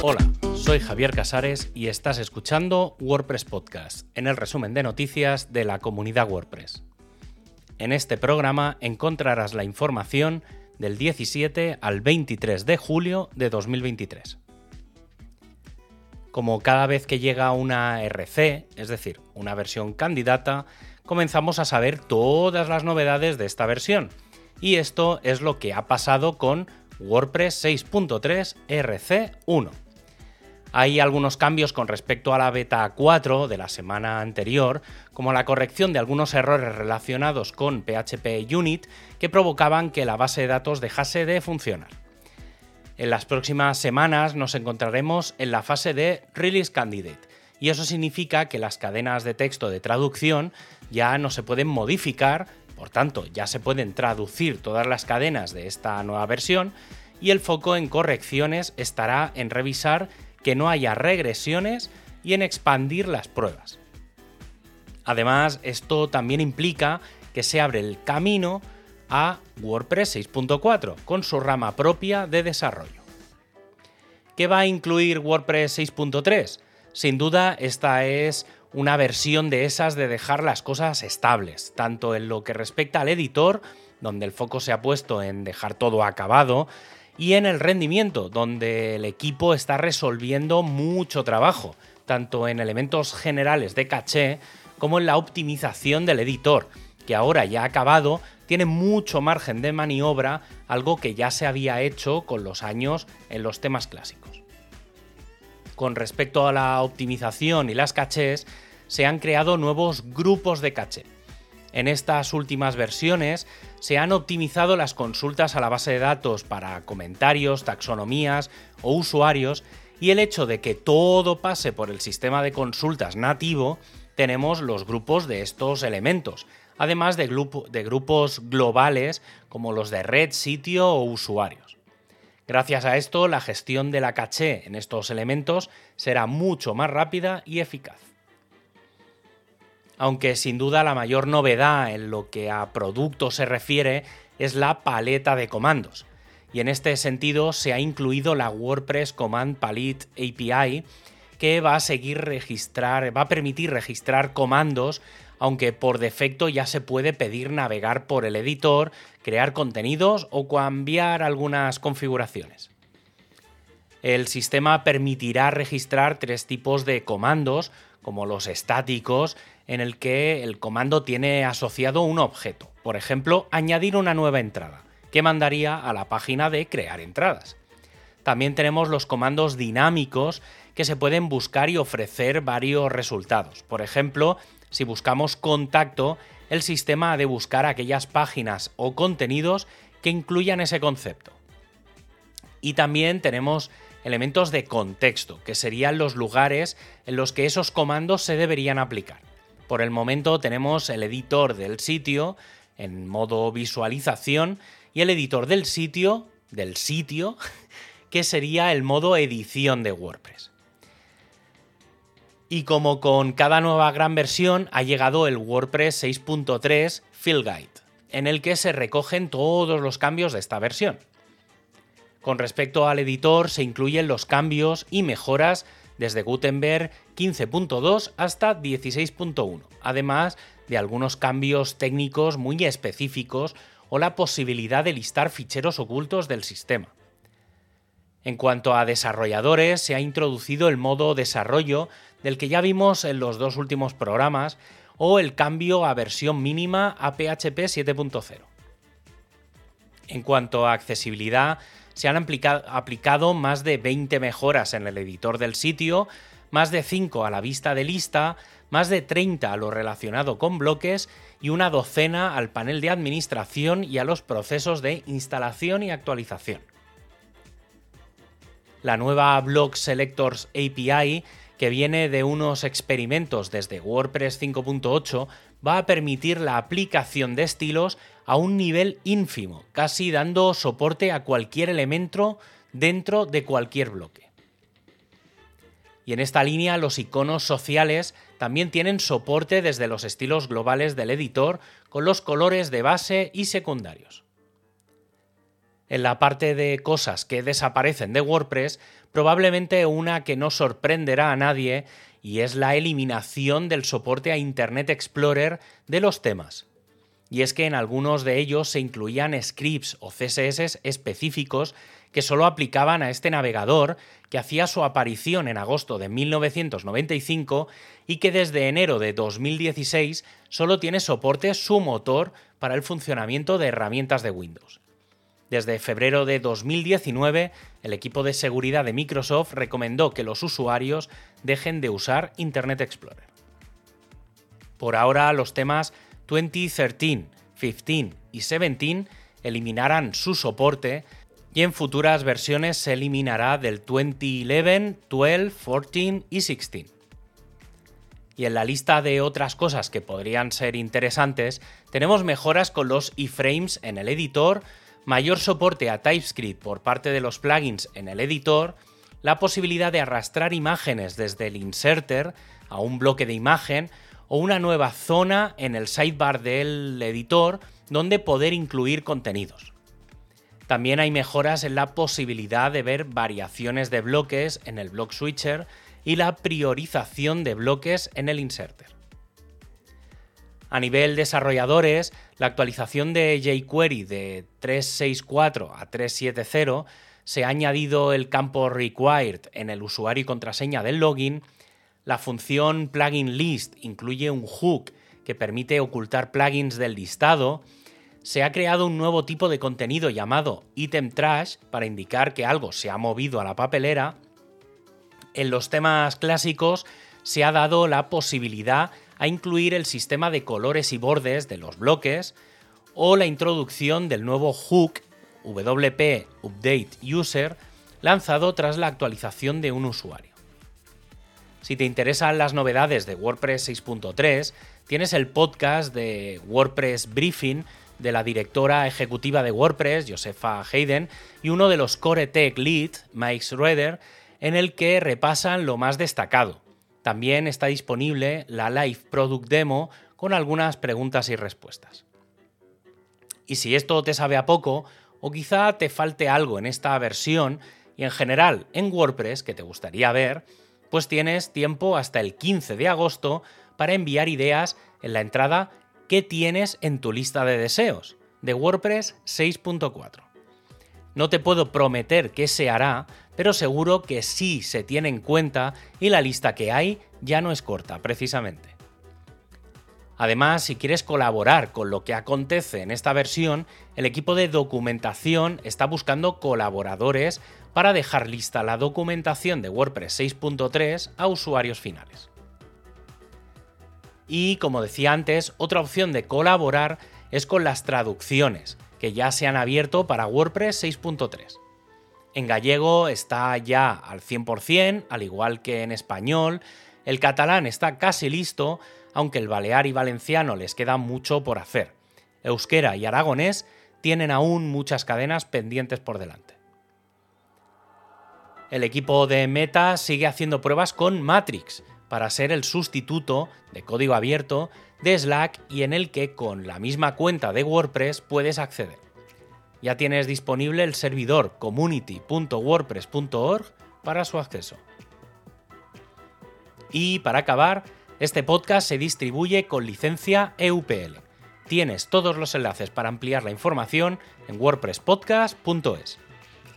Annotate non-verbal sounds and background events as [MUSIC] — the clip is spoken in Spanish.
Hola, soy Javier Casares y estás escuchando WordPress Podcast, en el resumen de noticias de la comunidad WordPress. En este programa encontrarás la información del 17 al 23 de julio de 2023. Como cada vez que llega una RC, es decir, una versión candidata, comenzamos a saber todas las novedades de esta versión. Y esto es lo que ha pasado con WordPress 6.3 RC1. Hay algunos cambios con respecto a la beta 4 de la semana anterior, como la corrección de algunos errores relacionados con PHP Unit que provocaban que la base de datos dejase de funcionar. En las próximas semanas nos encontraremos en la fase de Release Candidate, y eso significa que las cadenas de texto de traducción ya no se pueden modificar, por tanto ya se pueden traducir todas las cadenas de esta nueva versión, y el foco en correcciones estará en revisar que no haya regresiones y en expandir las pruebas. Además, esto también implica que se abre el camino a WordPress 6.4 con su rama propia de desarrollo. ¿Qué va a incluir WordPress 6.3? Sin duda, esta es una versión de esas de dejar las cosas estables, tanto en lo que respecta al editor, donde el foco se ha puesto en dejar todo acabado, y en el rendimiento, donde el equipo está resolviendo mucho trabajo, tanto en elementos generales de caché como en la optimización del editor, que ahora ya ha acabado, tiene mucho margen de maniobra, algo que ya se había hecho con los años en los temas clásicos. Con respecto a la optimización y las cachés, se han creado nuevos grupos de caché. En estas últimas versiones se han optimizado las consultas a la base de datos para comentarios, taxonomías o usuarios y el hecho de que todo pase por el sistema de consultas nativo, tenemos los grupos de estos elementos, además de, grupos globales como los de red, sitio o usuarios. Gracias a esto, la gestión de la caché en estos elementos será mucho más rápida y eficaz aunque sin duda la mayor novedad en lo que a producto se refiere es la paleta de comandos. Y en este sentido se ha incluido la WordPress Command Palette API que va a seguir registrar, va a permitir registrar comandos, aunque por defecto ya se puede pedir navegar por el editor, crear contenidos o cambiar algunas configuraciones. El sistema permitirá registrar tres tipos de comandos, como los estáticos, en el que el comando tiene asociado un objeto. Por ejemplo, añadir una nueva entrada, que mandaría a la página de crear entradas. También tenemos los comandos dinámicos que se pueden buscar y ofrecer varios resultados. Por ejemplo, si buscamos contacto, el sistema ha de buscar aquellas páginas o contenidos que incluyan ese concepto. Y también tenemos elementos de contexto, que serían los lugares en los que esos comandos se deberían aplicar. Por el momento tenemos el editor del sitio en modo visualización y el editor del sitio, del sitio, [LAUGHS] que sería el modo edición de WordPress. Y como con cada nueva gran versión, ha llegado el WordPress 6.3 Field Guide, en el que se recogen todos los cambios de esta versión. Con respecto al editor, se incluyen los cambios y mejoras desde Gutenberg 15.2 hasta 16.1, además de algunos cambios técnicos muy específicos o la posibilidad de listar ficheros ocultos del sistema. En cuanto a desarrolladores, se ha introducido el modo desarrollo del que ya vimos en los dos últimos programas o el cambio a versión mínima a PHP 7.0. En cuanto a accesibilidad, se han aplicado más de 20 mejoras en el editor del sitio, más de 5 a la vista de lista, más de 30 a lo relacionado con bloques y una docena al panel de administración y a los procesos de instalación y actualización. La nueva Block Selectors API, que viene de unos experimentos desde WordPress 5.8, va a permitir la aplicación de estilos a un nivel ínfimo, casi dando soporte a cualquier elemento dentro de cualquier bloque. Y en esta línea los iconos sociales también tienen soporte desde los estilos globales del editor con los colores de base y secundarios. En la parte de cosas que desaparecen de WordPress, probablemente una que no sorprenderá a nadie y es la eliminación del soporte a Internet Explorer de los temas. Y es que en algunos de ellos se incluían scripts o CSS específicos que solo aplicaban a este navegador que hacía su aparición en agosto de 1995 y que desde enero de 2016 solo tiene soporte su motor para el funcionamiento de herramientas de Windows. Desde febrero de 2019, el equipo de seguridad de Microsoft recomendó que los usuarios dejen de usar Internet Explorer. Por ahora, los temas 2013, 15 y 17 eliminarán su soporte y en futuras versiones se eliminará del 2011, 12, 14 y 16. Y en la lista de otras cosas que podrían ser interesantes, tenemos mejoras con los iframes en el editor, mayor soporte a TypeScript por parte de los plugins en el editor, la posibilidad de arrastrar imágenes desde el inserter a un bloque de imagen o una nueva zona en el sidebar del editor donde poder incluir contenidos. También hay mejoras en la posibilidad de ver variaciones de bloques en el block switcher y la priorización de bloques en el inserter. A nivel desarrolladores, la actualización de jQuery de 364 a 370 se ha añadido el campo required en el usuario y contraseña del login. La función plugin list incluye un hook que permite ocultar plugins del listado. Se ha creado un nuevo tipo de contenido llamado item trash para indicar que algo se ha movido a la papelera. En los temas clásicos se ha dado la posibilidad a incluir el sistema de colores y bordes de los bloques o la introducción del nuevo hook WP Update User lanzado tras la actualización de un usuario. Si te interesan las novedades de WordPress 6.3, tienes el podcast de WordPress Briefing de la directora ejecutiva de WordPress, Josefa Hayden, y uno de los Core Tech Lead, Mike Schroeder, en el que repasan lo más destacado, también está disponible la Live Product Demo con algunas preguntas y respuestas. Y si esto te sabe a poco, o quizá te falte algo en esta versión y en general en WordPress que te gustaría ver, pues tienes tiempo hasta el 15 de agosto para enviar ideas en la entrada ¿Qué tienes en tu lista de deseos? de WordPress 6.4. No te puedo prometer qué se hará, pero seguro que sí se tiene en cuenta y la lista que hay ya no es corta, precisamente. Además, si quieres colaborar con lo que acontece en esta versión, el equipo de documentación está buscando colaboradores para dejar lista la documentación de WordPress 6.3 a usuarios finales. Y como decía antes, otra opción de colaborar es con las traducciones, que ya se han abierto para WordPress 6.3. En gallego está ya al 100%, al igual que en español. El catalán está casi listo, aunque el balear y valenciano les queda mucho por hacer. Euskera y aragonés tienen aún muchas cadenas pendientes por delante. El equipo de Meta sigue haciendo pruebas con Matrix para ser el sustituto de código abierto de Slack y en el que con la misma cuenta de WordPress puedes acceder ya tienes disponible el servidor community.wordpress.org para su acceso. Y para acabar, este podcast se distribuye con licencia EUPL. Tienes todos los enlaces para ampliar la información en wordpresspodcast.es.